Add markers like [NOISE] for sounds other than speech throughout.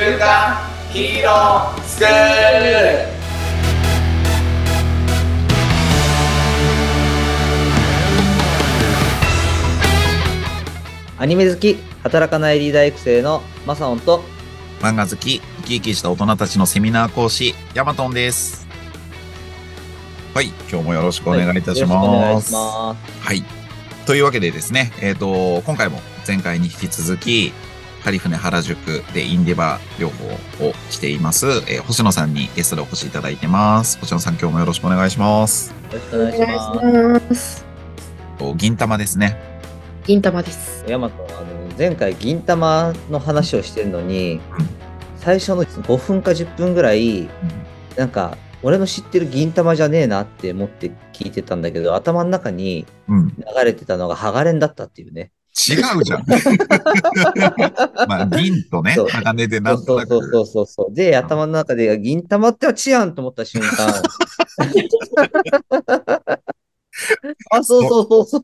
週刊ヒーロースクールアニメ好き、働かないリーダー育成のマサオンと、漫画好き、生き生きした大人たちのセミナー講師、ヤマトンです。はい、今日もよろしくお願いいたします。はい。というわけでですね、えっ、と、今回も前回に引き続き、ハリフネ原宿でインディバ療法をしています、えー星野さんにゲストでお越しいただいてます。星野さん、今日もよろしくお願いします。す。よろしくお願いします。銀玉ですね。銀玉です。ヤマト、あの、前回銀玉の話をしてるのに、最初の5分か10分ぐらい、なんか、俺の知ってる銀玉じゃねえなって思って聞いてたんだけど、頭の中にうん。うん。流れてたのがハガレンだったっていうね。違うじゃん。[LAUGHS] まあ、銀とね鋼でなんとなそうそうそく。うそうそう。で、頭の中で銀玉ってはチアンと思った瞬間。[LAUGHS] あ、そうそうそうそう。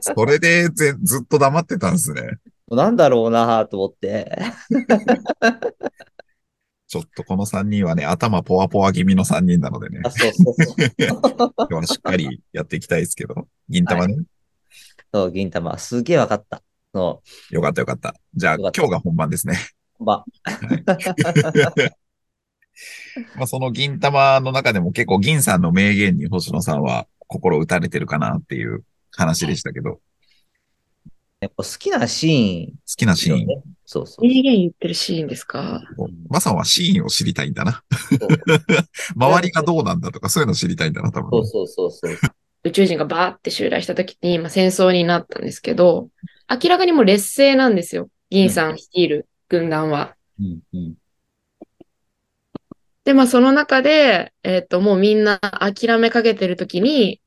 それでぜずっと黙ってたんですね。なんだろうなと思って。ちょっとこの3人はね、頭ポワポワ気味の3人なのでねあ、、そうそうそう。[LAUGHS] 今日はしっかりやっていきたいですけど、銀玉ね。そう、銀玉。すげえわかった。そよかったよかった。じゃあ今日が本番ですね。う。ままあその銀玉の中でも結構銀さんの名言に星野さんは心打たれてるかなっていう話でしたけど、やっぱ好きなシーン、好きなシーン。ね。そうそう。名言言ってるシーンですか？まさんはシーンを知りたいんだな。[LAUGHS] 周りがどうなんだとかそういうの知りたいんだな、多分。そうそうそうそう。宇宙人がバーって襲来した時に、まあ、戦争になったんですけど、明らかにもう劣勢なんですよ。銀さん率いる軍団は。うんうん。で、まあその中で、えっ、と、もうみんな諦めかけてる時に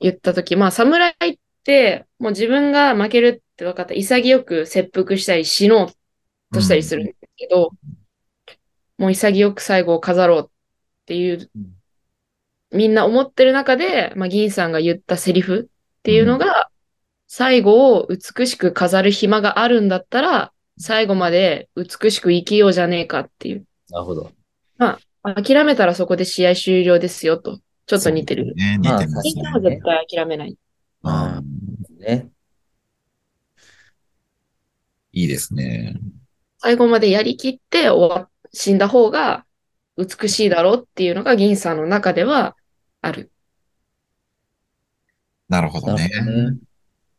言った時、まあ侍って、もう自分が負けるって分かったら潔く切腹したり死のうとしたりするんですけど、もう潔く最後を飾ろうっていううん、みんな思ってる中で、まあ、銀さんが言ったセリフっていうのが、最後を美しく飾る暇があるんだったら、最後まで美しく生きようじゃねえかっていう。なるほど。諦めたらそこで試合終了ですよと。ちょっと似てる。ね、似てますまあ銀さんねは。絶対諦めない。うんね。いいですね。最後までやりきって終わ死んだ方が美しいだろうっていうのが銀さんの中ではある。なるほどね。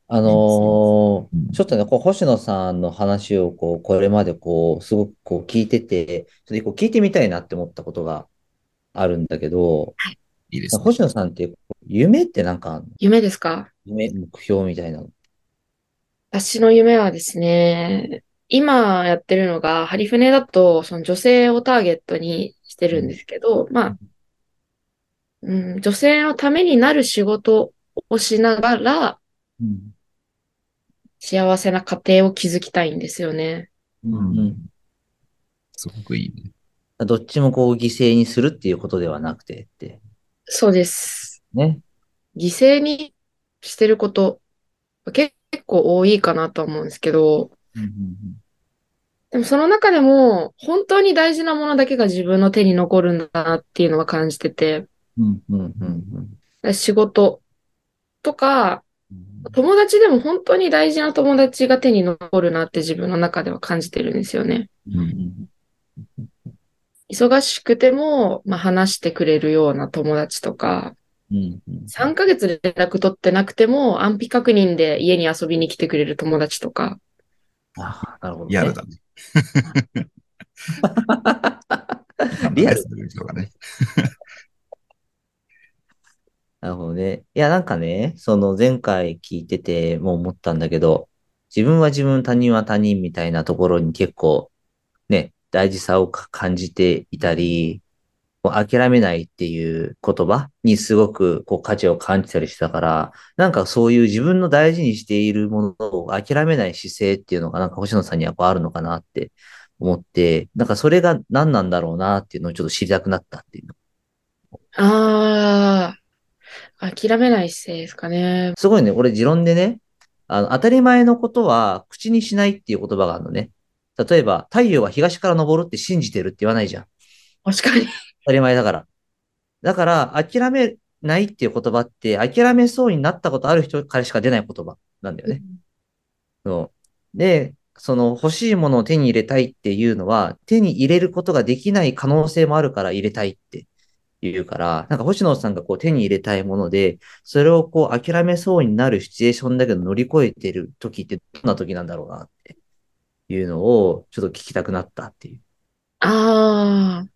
あのうんーちょっとね、こう、星野さんの話を、こう、これまで、こう、すごく、こう、聞いてて、ちょっとこう聞いてみたいなって思ったことがあるんだけど、いいですね。星野さんって、夢ってなんか夢ですか？夢、目標みたいなの。私の夢はですね、今やってるのが、ハリフネだと、その女性をターゲットにしてるんですけど、まあ、うん、女性のためになる仕事をしながら、うん。幸せな家庭を築きたいんですよね。うんうん。すごくいいね。どっちもこう、犠牲にするっていうことではなくてって。そうです。ね。犠牲にしてること、結構多いかなとは思うんですけど、うんうんでもその中でも、本当に大事なものだけが自分の手に残るんだなっていうのは感じてて、うんうんうん仕事とか、うん友達でも本当に大事な友達が手に残るなって自分の中では感じてるんですよね。うんうん忙しくても、まあ、話してくれるような友達とか、うんうん3ヶ月連絡取ってなくても安否確認で家に遊びに来てくれる友達とか、あなるほどね。リアルだね。[LAUGHS] リアルする人がね。[LAUGHS] なるほどね。いや、なんかね、その前回聞いててもう思ったんだけど、自分は自分、他人は他人みたいなところに結構ね、大事さを感じていたり、諦めないっていう言葉にすごくこう価値を感じたりしたから、なんかそういう自分の大事にしているものを諦めない姿勢っていうのがなんか星野さんにはこうあるのかなって思って、なんかそれが何なんだろうなっていうのをちょっと知りたくなったっていうの。ああ、諦めない姿勢ですかね。すごいね、俺持論でね、あの、当たり前のことは口にしないっていう言葉があるのね。例えば、太陽は東から昇るって信じてるって言わないじゃん。確かに。当たり前だから。だから、諦めないっていう言葉って、諦めそうになったことある人からしか出ない言葉なんだよね。そう。で、その欲しいものを手に入れたいっていうのは、手に入れることができない可能性もあるから入れたいって言うから、なんか星野さんがこう手に入れたいもので、それをこう諦めそうになるシチュエーションだけど乗り越えてる時ってどんな時なんだろうなっていうのをちょっと聞きたくなったっていう。ああ。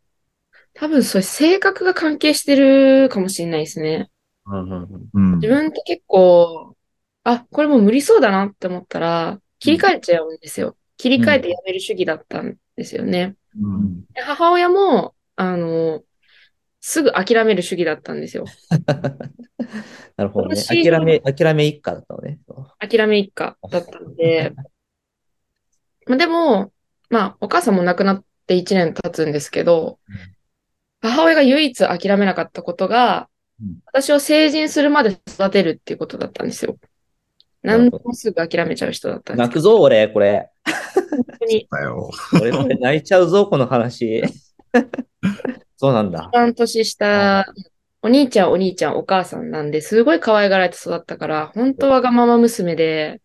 多分それ性格が関係してるかもしれないですね。うんうんうんうん自分って結構、あ、これもう無理そうだなって思ったら、切り替えちゃうんですよ。切り替えてやめる主義だったんですよね。うんで母親も、あの、すぐ諦める主義だったんですよ。[LAUGHS] なるほどね。私諦め、諦め一家だったのね。諦め一家だったので、[LAUGHS] まあでも、まあ、お母さんも亡くなって1年経つんですけどうん、母親が唯一諦めなかったことがうん、私を成人するまで育てるっていうことだったんですよ。何でもすぐ諦めちゃう人だったんです泣くぞ、俺、これ。本当に。俺、これ泣いちゃうぞ、この話。[LAUGHS] そうなんだ一。番年下、お兄ちゃん、お兄ちゃん、お母さんなんで、すごい可愛がられて育ったから、本当わがまま娘で、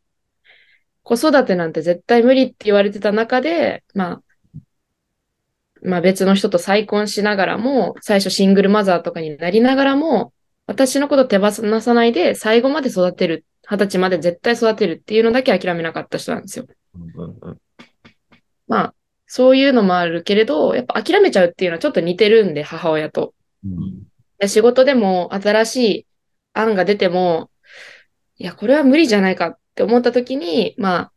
子育てなんて絶対無理って言われてた中で、まあ、まあ別の人と再婚しながらも、最初シングルマザーとかになりながらも、私のこと手放さないで最後まで育てる、二十歳まで絶対育てるっていうのだけ諦めなかった人なんですよ。うんうんうんまあ、そういうのもあるけれど、やっぱ諦めちゃうっていうのはちょっと似てるんで、母親と。うんで仕事でも新しい案が出ても、いや、これは無理じゃないかって思った時に、まあ、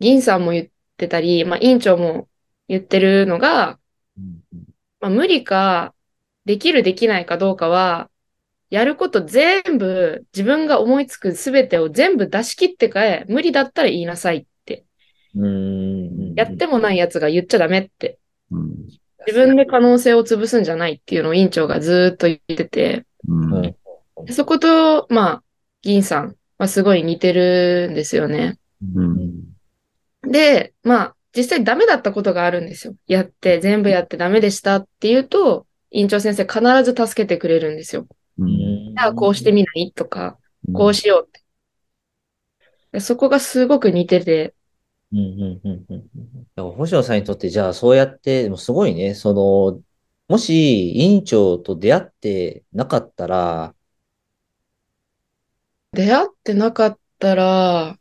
銀さんも言ってたり、まあ、委員長も言ってるのが、まあ、無理か、できるできないかどうかは、やること全部、自分が思いつくすべてを全部出し切ってかえ、無理だったら言いなさいっやってもないやつが言っちゃダメって。うん自分で可能性を潰すんじゃないっていうのを委員長がずーっと言ってて、そこと、まあ、銀さんはすごい似てるんですよね。うんで、まあ、実際ダメだったことがあるんですよ。やって、全部やってダメでしたっていうと、委員長先生必ず助けてくれるんですよ。うんじゃあ、こうしてみない？とか、こうしようって。でそこがすごく似てて、うんうんうんうんうんだから星野さんにとって、じゃあ、そうやって、でもすごいね、その、もし、委員長と出会ってなかったら、出会ってなかったら、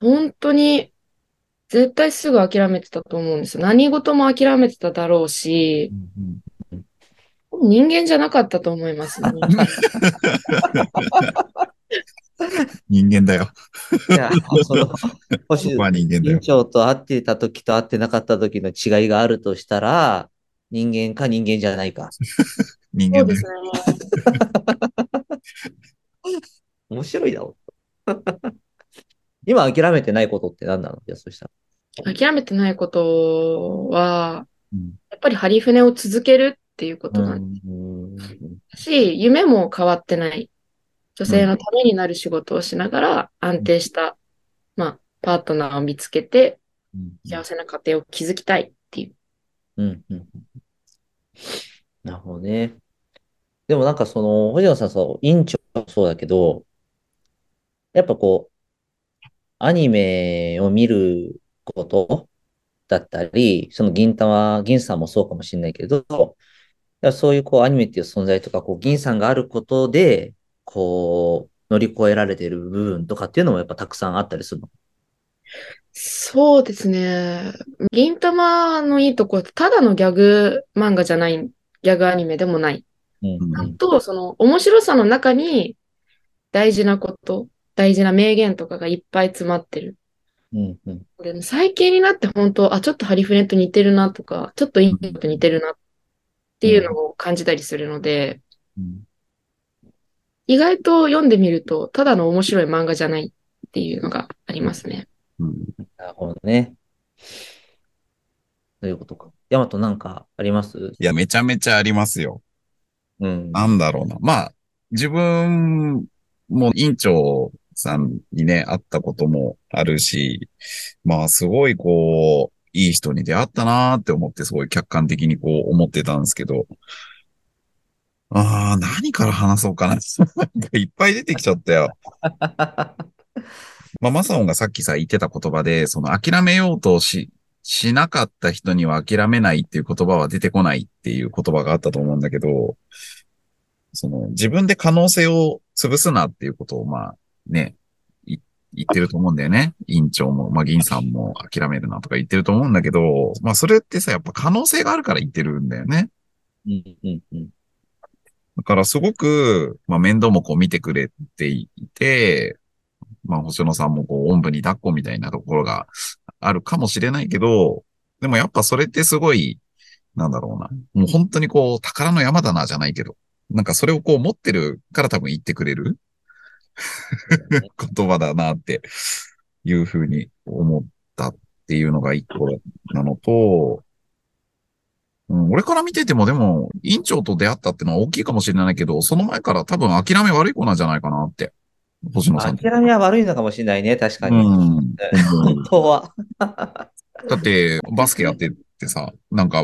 本当に、絶対すぐ諦めてたと思うんですよ。何事も諦めてただろうし、人間じゃなかったと思いますね。[LAUGHS] [LAUGHS] 人間だよ。いや、その、星僕は人間だよ。委員長と会ってた時と会ってなかった時の違いがあるとしたら、人間か人間じゃないか。[LAUGHS] 人間だよそうです。ね。面白いだろ。今諦めてないことって何なの？じゃあ、そしたら。諦めてないことは、うんやっぱりハリフネを続けるっていうことなんうんだし、夢も変わってない。女性のためになる仕事をしながら安定した、まあ、パートナーを見つけて幸せな家庭を築きたいっていう。うんうんなるほどね。でもなんかその、星野さん、そう、委員長もそうだけど、やっぱこう、アニメを見ることだったり、その銀玉、銀さんもそうかもしれないけど、そういうこうアニメっていう存在とか、こう銀さんがあることで、こう、乗り越えられてる部分とかっていうのもやっぱたくさんあったりするの？そうですね。銀玉のいいところって、ただのギャグ漫画じゃない、ギャグアニメでもない。うんあと、その面白さの中に大事なこと、大事な名言とかがいっぱい詰まってる。うんうんで最近になって本当、あ、ちょっとハリフネと似てるなとか、ちょっといいのと似てるなっていうのを感じたりするので、うん意外と読んでみると、ただの面白い漫画じゃないっていうのがありますね。うんなるほどね。そういうことか。ヤマトなんかあります？いや、めちゃめちゃありますよ。うん。なんだろうな。まあ、自分も委員長さんにね、会ったこともあるし、まあ、すごいこう、いい人に出会ったなーって思って、すごい客観的にこう思ってたんですけど、ああ、何から話そうかな。[LAUGHS] いっぱい出てきちゃったよ。[LAUGHS] まあ、マサオンがさっきさ言ってた言葉で、その諦めようとし、しなかった人には諦めないっていう言葉は出てこないっていう言葉があったと思うんだけど、その自分で可能性を潰すなっていうことをまあね、い言ってると思うんだよね。委員長も、まあ銀さんも諦めるなとか言ってると思うんだけど、まあそれってさ、やっぱ可能性があるから言ってるんだよね。うんうんうん。だからすごく、まあ面倒もこう見てくれていて、まあ星野さんもこう、おんぶに抱っこみたいなところがあるかもしれないけど、でもやっぱそれってすごい、なんだろうな。もう本当にこう、宝の山だなじゃないけど、なんかそれをこう持ってるから多分言ってくれる [LAUGHS] 言葉だなっていうふうに思ったっていうのが一個なのと、うん、俺から見ててもでも、委員長と出会ったってのは大きいかもしれないけど、その前から多分諦め悪い子なんじゃないかなって。星野さん。諦めは悪いのかもしれないね、確かに。うん。本当は。[LAUGHS] だって、バスケやってってさ、なんか、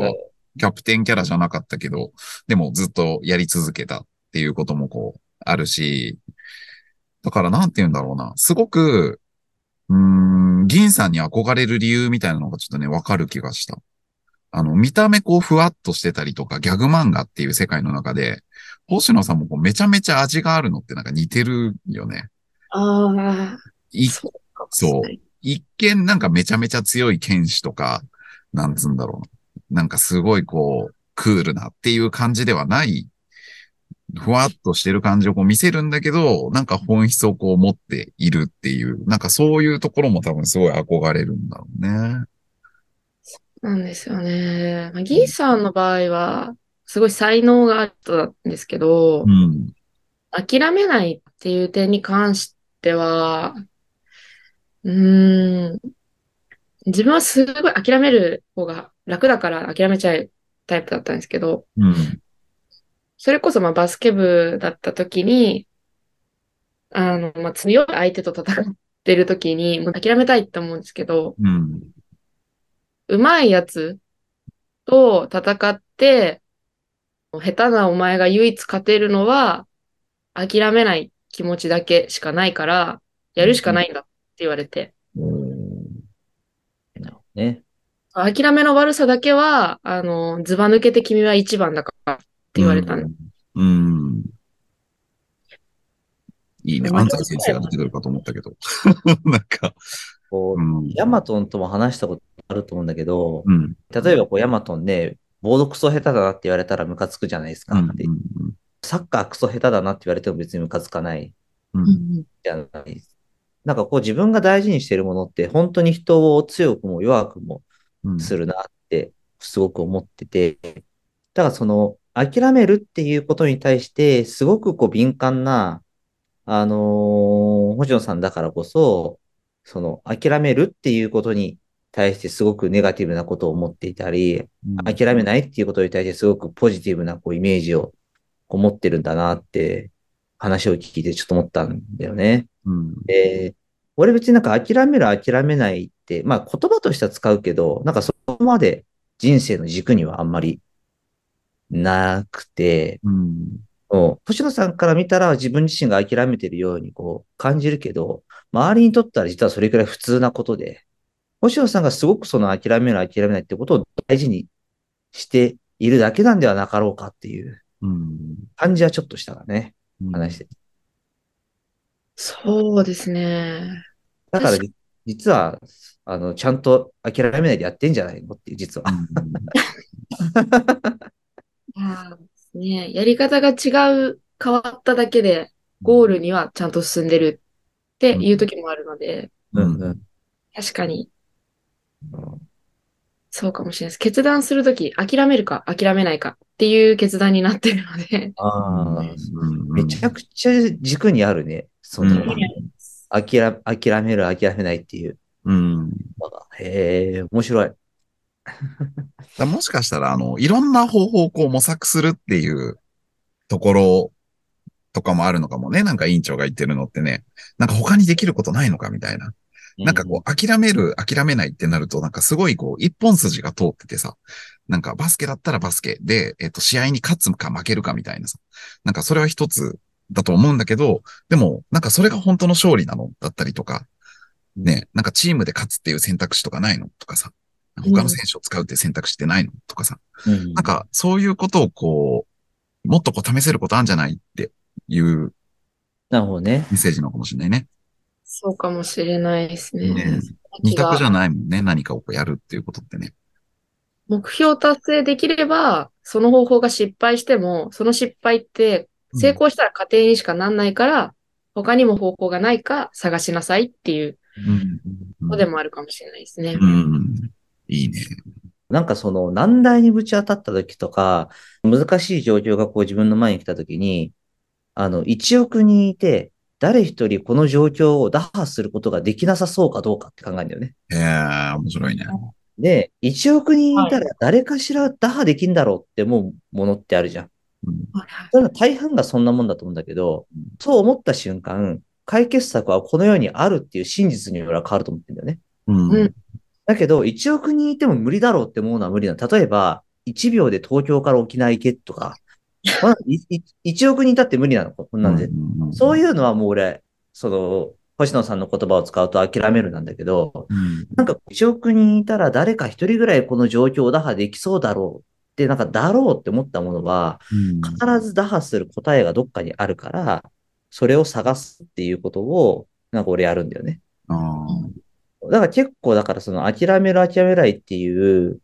キャプテンキャラじゃなかったけど、でもずっとやり続けたっていうこともこう、あるし、だからなんて言うんだろうな。すごく、うーん、銀さんに憧れる理由みたいなのがちょっとね、わかる気がした。あの、見た目こう、ふわっとしてたりとか、ギャグ漫画っていう世界の中で、星野さんもこうめちゃめちゃ味があるのってなんか似てるよね。ああ、いそうかもしれない。一見なんかめちゃめちゃ強い剣士とか、なんつうんだろう。なんかすごいこう、クールなっていう感じではない、ふわっとしてる感じをこう見せるんだけど、なんか本質をこう持っているっていう、なんかそういうところも多分すごい憧れるんだろうね。なんですよね。まあ、ギーさんの場合は、すごい才能がある人なんですけど、うん。諦めないっていう点に関しては、うーん、自分はすごい諦める方が楽だから諦めちゃうタイプだったんですけど、うん。それこそまあバスケ部だった時に、あの、まあ、強い相手と戦ってる時に、もう諦めたいって思うんですけど、うん。上手いやつと戦って、下手なお前が唯一勝てるのは、諦めない気持ちだけしかないから、やるしかないんだって言われて、なるほどね。諦めの悪さだけは、あの、ずば抜けて君は一番だからって言われたんん。うん。いいね。まあ安西先生が出てくるかと思ったけど。[LAUGHS] なんか、こう、うん。ヤマトンとも話したことあると思うんだけど、うん。例えばこうヤマトンで、ボードクソ下手だなって言われたらムカつくじゃないですか。うん。でサッカークソ下手だなって言われても別にムカつかないじゃないです。なんかこう自分が大事にしてるものって本当に人を強くも弱くもうん。するなってすごく思ってて、だからその諦めるっていうことに対してすごくこう敏感な、あのー星野さんだからこそ、その諦めるっていうことに対してすごくネガティブなことを思っていたり、諦めないっていうことに対してすごくポジティブなこうイメージをこう持ってるんだなって話を聞いてちょっと思ったんだよね。うん。で、俺別になんか諦める諦めないって、まあ言葉としては使うけど、なんかそこまで人生の軸にはあんまりなくて、うん。星野さんから見たら自分自身が諦めてるようにこう感じるけど、周りにとったら実はそれくらい普通なことで、星野さんがすごくその諦める諦めないってことを大事にしているだけなんではなかろうかっていううん。感じはちょっとしたからね、うん話して。そうですね。だからじ実は、あの、ちゃんと諦めないでやってんじゃないのっていう、実は。[LAUGHS] いやーね、やり方が違う、変わっただけで、ゴールにはちゃんと進んでるっていう時もあるので、うんうん。確かに、そうかもしれないです。決断するとき、諦めるか諦めないかっていう決断になってるので、ああ、うんめちゃくちゃ軸にあるね。その、うん諦諦める、諦めないっていううん。へえ、面白い。だ [LAUGHS] もしかしたら、あの、いろんな方法をこう模索するっていうところとかもあるのかもね。なんか委員長が言ってるのってね。なんか他にできることないのかみたいな。なんかこう、諦める、諦めないってなると、なんかすごいこう、一本筋が通っててさ、なんかバスケだったらバスケで、えっと、試合に勝つか負けるかみたいなさ、なんかそれは一つだと思うんだけど、でも、なんかそれが本当の勝利なのだったりとか、ね、なんかチームで勝つっていう選択肢とかないのとかさ、他の選手を使うっていう選択肢ってないのとかさ、うんなんかそういうことをこう、もっとこう試せることあるんじゃないっていうなるほどね。メッセージなのかもしれないね。そうかもしれないですね。ね二択じゃない。もんね。何かをこうやるっていうことってね。目標達成できれば、その方法が失敗しても、その失敗って成功したら家庭にしかなんないから、他にも方法がないか探しなさいっていううん。のでもあるかもしれないですね。うん。いいね。なんかその難題にぶち当たった時とか、難しい状況がこう自分の前に来た時に、あの、1億人いて、誰一人この状況を打破することができなさそうかどうかって考えるんだよね。へえ、面白いね。で、1億人いたら誰かしら打破できんだろうって思うものってあるじゃん。うん大半がそんなもんだと思うんだけど、そう思った瞬間、解決策はこの世にあるっていう真実に俺は変わると思ってんだよね。うん。うんだけど、1億人いても無理だろうって思うのは無理なの。例えば、1秒で東京から沖縄行けとか、まあいい1億人いたって無理なの。こんなんで。そういいうのはもう俺、その、星野さんの言葉を使うと諦めるなんだけど、うん。なんか1億人いたら誰か一人ぐらいこの状況を打破できそうだろうって、なんかだろうって思ったものは、うん。必ず打破する答えがどっかにあるから、それを探すっていうことを、なんか俺やるんだよね。だから結構、だからその諦める諦めないっていう、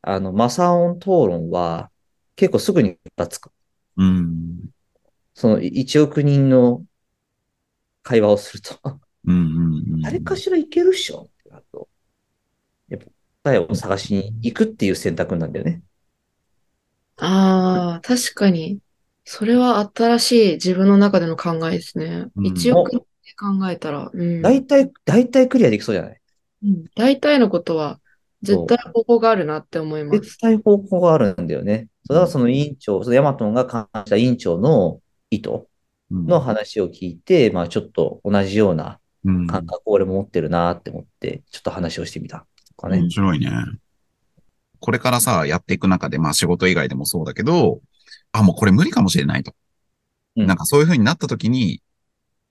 あの、マサオン討論は結構すぐに立つか。うん。その1億人の会話をすると、うん。うん。誰かしらいけるっしょってなると、やっぱ答えを探しに行くっていう選択なんだよね。ああ、確かに。それは新しい自分の中での考えですね。うん一億人で考えたら、うん。大体、大体クリアできそうじゃない？うん大体のことは絶対方法があるなって思います。絶対方法があるんだよね。そうだからその委員長、そのヤマトンが感じた委員長の意図うん。の話を聞いて、まあちょっと同じようなうん。感覚を俺も持ってるなって思って、ちょっと話をしてみたね面。白いね。これからさ、やっていく中で、まあ仕事以外でもそうだけど、あ、もうこれ無理かもしれないと。うんなんかそういう風になった時に、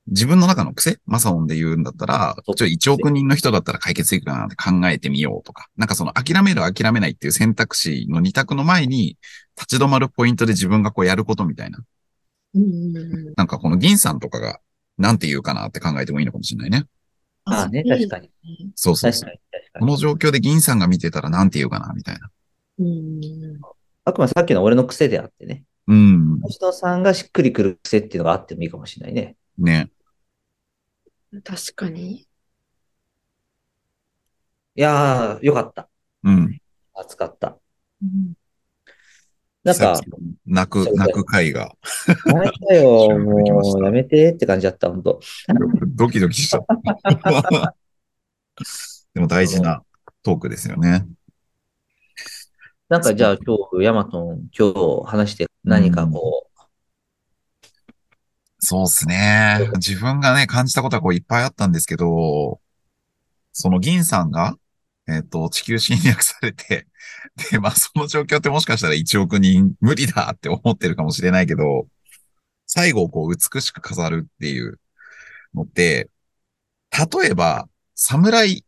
自分の中の癖？マサオンで言うんだったら、ちょ、1億人の人だったら解決できるかなって考えてみようとか、なんかその諦める諦めないっていう選択肢の2択の前に、立ち止まるポイントで自分がこうやることみたいな。なんかこの銀さんとかが、なんて言うかなって考えてもいいのかもしれないね。ああね、確かに。に。そうそうそう。確かに、確かこに。の状況で銀さんが見てたらなんて言うかなみたいな。うんあくまでさっきの俺の癖であってね。うん。星野さんがしっくりくる癖っていうのがあってもいいかもしれないね。ね。確かに。いやー、よかった。うん。熱かった。うんなんか、泣く、泣く回が、やめたよ、[LAUGHS] もう、やめてって感じだった、本当ドキドキしちゃった。[LAUGHS] でも大事なトークですよね。なんかじゃあ今日、ヤマトン、今日話して何かこそうですね。[LAUGHS] 自分がね、感じたことはこういっぱいあったんですけど、その銀さんが、えっ、と、地球侵略されて、[LAUGHS] で、まあその状況ってもしかしたら1億人無理だって思ってるかもしれないけど、最後をこう美しく飾るっていうのって、例えば、侍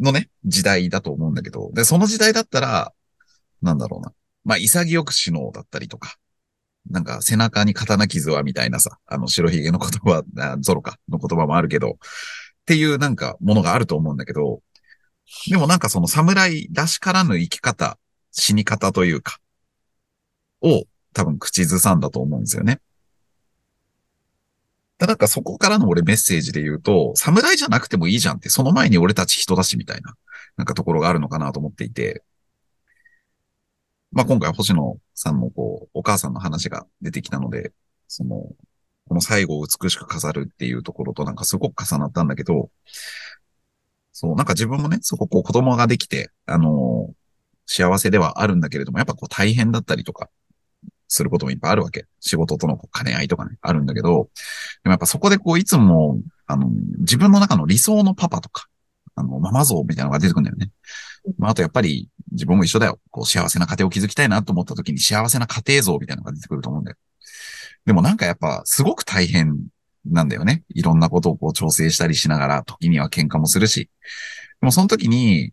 のね、時代だと思うんだけど、で、その時代だったら、なんだろうな。まあ、潔く死のうだったりとか、なんか背中に刀傷はみたいなさ、あの白ひげの言葉、ゾロかの言葉もあるけど、っていうなんかものがあると思うんだけど、でもなんかその侍らしからぬ生き方、死に方というか、を多分口ずさんだと思うんですよね。だなんかそこからの俺メッセージで言うと、侍じゃなくてもいいじゃんって、その前に俺たち人だしみたいな、なんかところがあるのかなと思っていて、まあ今回星野さんのこう、お母さんの話が出てきたので、その、この最後を美しく飾るっていうところとなんかすごく重なったんだけど、そう、なんか自分もね、そここう子供ができて、あのー幸せではあるんだけれども、やっぱこう大変だったりとか、することもいっぱいあるわけ。仕事とのこう兼ね合いとかね、あるんだけど、でもやっぱそこでこういつも、あの、自分の中の理想のパパとか、あの、ママ像みたいなのが出てくるんだよね。まあ、あとやっぱり自分も一緒だよ。こう、幸せな家庭を築きたいなと思った時に幸せな家庭像みたいなのが出てくると思うんだよ。でもなんかやっぱすごく大変なんだよね。いろんなことをこう調整したりしながら、時には喧嘩もするし。でもその時に、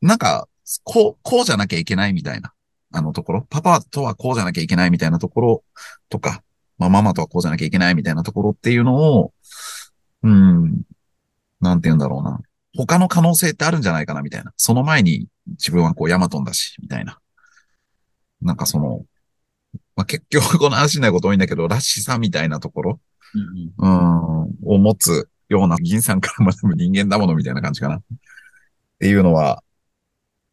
なんか、こう、こうじゃなきゃいけないみたいな、あのところ、パパとはこうじゃなきゃいけないみたいなところとか、まあママとはこうじゃなきゃいけないみたいなところっていうのを、うん、なんて言うんだろうな。他の可能性ってあるんじゃないかなみたいな。その前に自分はこうヤマトンだし、みたいな。なんかその、まあ、結局この話しないこと多いんだけど、らしさみたいなところ、うん、を持つような銀さんから学ぶ人間だものみたいな感じかな。っていうのは、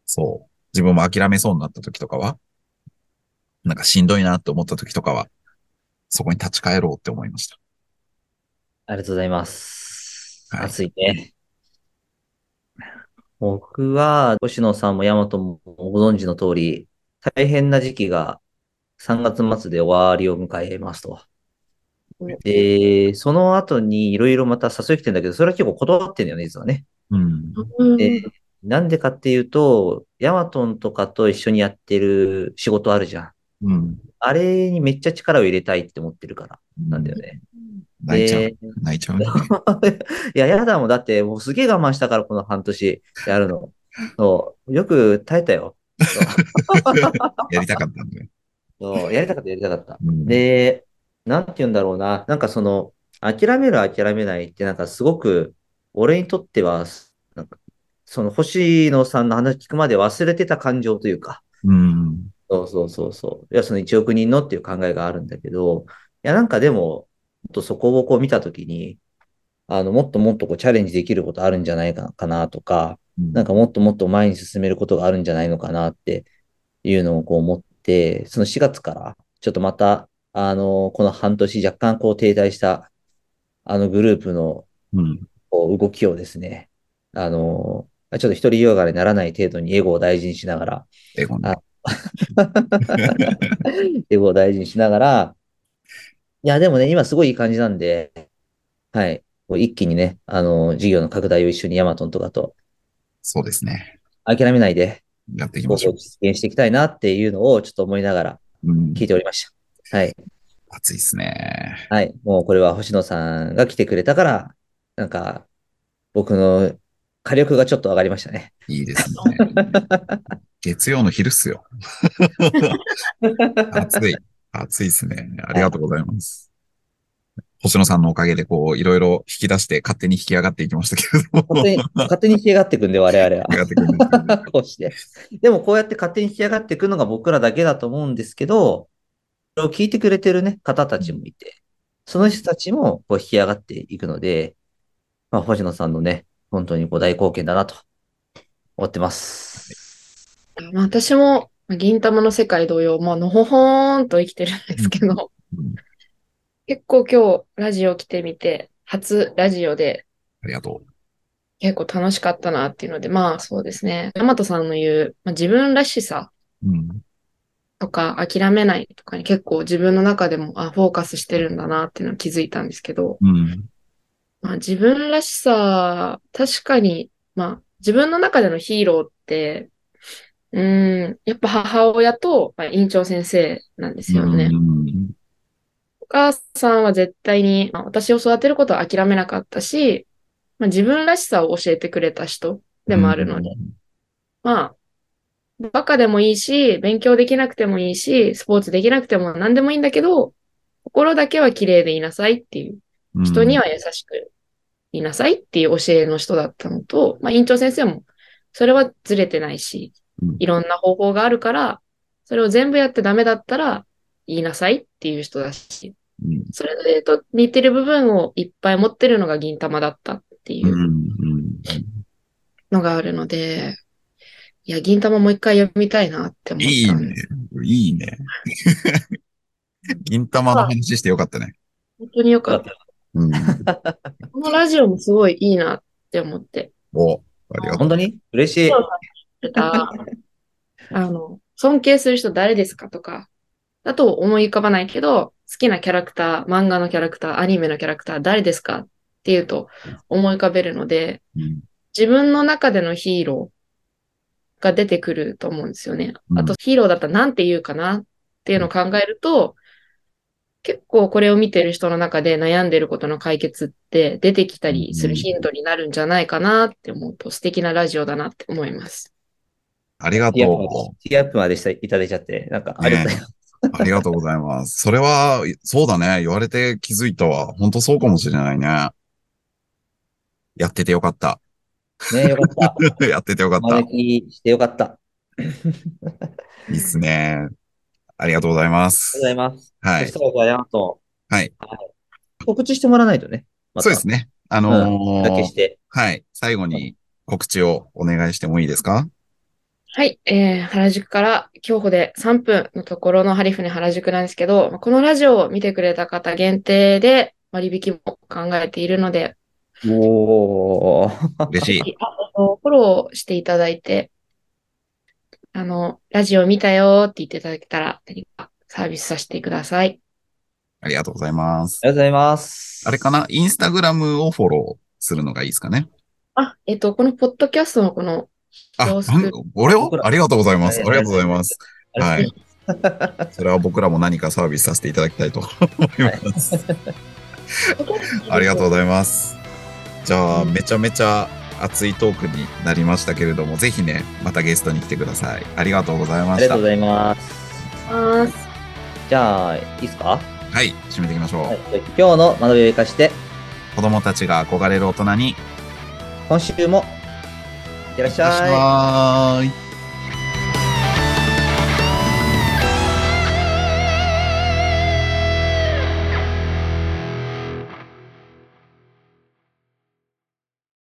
そう。自分も諦めそうになった時とかは、なんかしんどいなって思った時とかは、そこに立ち返ろうって思いました。ありがとうございます。はい暑いね。僕は、星野さんも大和もご存知の通り、大変な時期が3月末で終わりを迎えますと。で、その後にいろいろまた誘い来てんだけど、それは結構断ってんだよね、実はね。うん。うんで、なんでかっていうと、ヤマトンとかと一緒にやってる仕事あるじゃん。うん。あれにめっちゃ力を入れたいって思ってるからなんだよね。泣いちゃう。で、泣いちゃうね。[LAUGHS] いや、やだもん。だって、もうすげえ我慢したから、この半年やるの。そう。よく耐えたよ。[LAUGHS] やりたかったんだよ。そうやりたかった、やりたかった。うん、で、なんて言うんだろうな。なんかその、諦める、諦めないって、なんかすごく、俺にとっては、なんか、その星野さんの話聞くまで忘れてた感情というか、うん。そうそうそうそう。いや、その1億人のっていう考えがあるんだけど、いや、なんかでも、とそこをこう見たときに、あの、もっともっとこうチャレンジできることあるんじゃないかかなとか、なんかもっともっと前に進めることがあるんじゃないのかなっていうのをこう思って、その4月から、ちょっとまた、あの、この半年若干こう停滞した、あのグループのうん。こう動きをですね、あの、ちょっと一人よがれにならない程度にエゴを大事にしながら、エゴンねあ [LAUGHS] エゴを大事にしながら、いや、でもね、今すごいいい感じなんで、はい。一気にね、あの、事業の拡大を一緒にヤマトンとかとそうですね。諦めないで、やっていきましょう。実現していきたいなっていうのをちょっと思いながらうん。聞いておりました。はい。暑いですね。はい。もうこれは星野さんが来てくれたから、なんか、僕の火力がちょっと上がりましたね。いいですね。[LAUGHS] 月曜の昼っすよ。[LAUGHS] 暑い。暑いですね。ありがとうございます。星野さんのおかげで、こう、いろいろ引き出して勝手に引き上がっていきましたけれども。勝手に、勝手に引き上がっていくんで、我々は引き。上がってくるんですけどこうして。でもこうやって勝手に引き上がっていくのが僕らだけだと思うんですけど、それを聞いてくれてるね、方たちもいて、その人たちもこう引き上がっていくので、まあ、星野さんのね、本当にこう大貢献だなと思ってます。まあ私も、まあ銀玉の世界同様、まあ、のほほーんと生きてるんですけど、うん結構今日ラジオ来てみて、初ラジオでありがと結構楽しかったなっていうので、まあそうですね。大和さんの言う、まあ、自分らしさ。とか諦めないとかに結構自分の中でも、あ、フォーカスしてるんだなっていうのを気づいたんですけど、うん。まあ自分らしさ、確かに、まあ自分の中でのヒーローって、うーん、やっぱ母親と、まあ、院長先生なんですよね。うん。お母さんは絶対に、まあ私を育てることは諦めなかったし、まあ、自分らしさを教えてくれた人でもあるので、まあ、バカでもいいし、勉強できなくてもいいし、スポーツできなくても何でもいいんだけど、心だけは綺麗でいなさいっていう、うん、人には優しくいなさいっていう教えの人だったのと、まあ、院長先生も、それはずれてないし。うん、いろんな方法があるから、それを全部やってダメだったら、言いなさいっていう人だし、うん。それと似てる部分をいっぱい持ってるのが銀玉だったっていうのがあるので、いや、銀玉もう一回読みたいなって思いいねったんです。。いいね。[LAUGHS] 銀玉の話してよかったね。本当によかった。うん。このラジオもすごいいいなって思って。お、ありがとう。本当に？嬉しい。ああの、尊敬する人誰ですかとか、だと思い浮かばないけど、好きなキャラクター、漫画のキャラクター、アニメのキャラクター誰ですかっていうと思い浮かべるので、うん自分の中でのヒーローが出てくると思うんですよね。うんあとヒーローだったら何て言うかなっていうのを考えると、結構これを見てる人の中で悩んでることの解決って出てきたりするヒントになるんじゃないかなって思うと素敵なラジオだなって思います。ありがとで、ティーアップまでしていただいちゃって、なんか、ありがとうございます。う。ありがとうございます。それは、そうだね。言われて気づいたわ。本当そうかもしれないね。やっててよかった。ねよかった。[LAUGHS] やっててよかった。招きしてよかった。あ [LAUGHS] りいいっすね。ありがとうございまがとうすご。ざいます。はいそし。たら、じゃあ、ヤマト。はい。告知してもらわないとね。またそうですね。あのーだけして。はい。最後に告知をお願いしてもいいですか？はい、えー、原宿から競歩で3分のところのハリフネ原宿なんですけど、このラジオを見てくれた方限定で割引も考えているので、おー。[LAUGHS] 嬉しい。フォローしていただいて、あの、ラジオ見たよって言っていただけたら何かサービスさせてください。ありがとうございます。ありがとうございます。あれかな？インスタグラムをフォローするのがいいですかね？あ、えっと、このポッドキャストのこの、あ、俺を？ありがとうございます。あはいりがとうございます。はい。[LAUGHS] それは僕らも何かサービスさせていただきたいと思います。ありがとうございます。じゃあ、うんめちゃめちゃ熱いトークになりましたけれども、ぜひね、またゲストに来てください。ありがとうございました。ありがとうございます。ます。じゃあ、いいですか？はい、締めていきましょう。はい。今日の学びを生かして、子供たちが憧れる大人に、今週も、いってらっしゃい。はーい。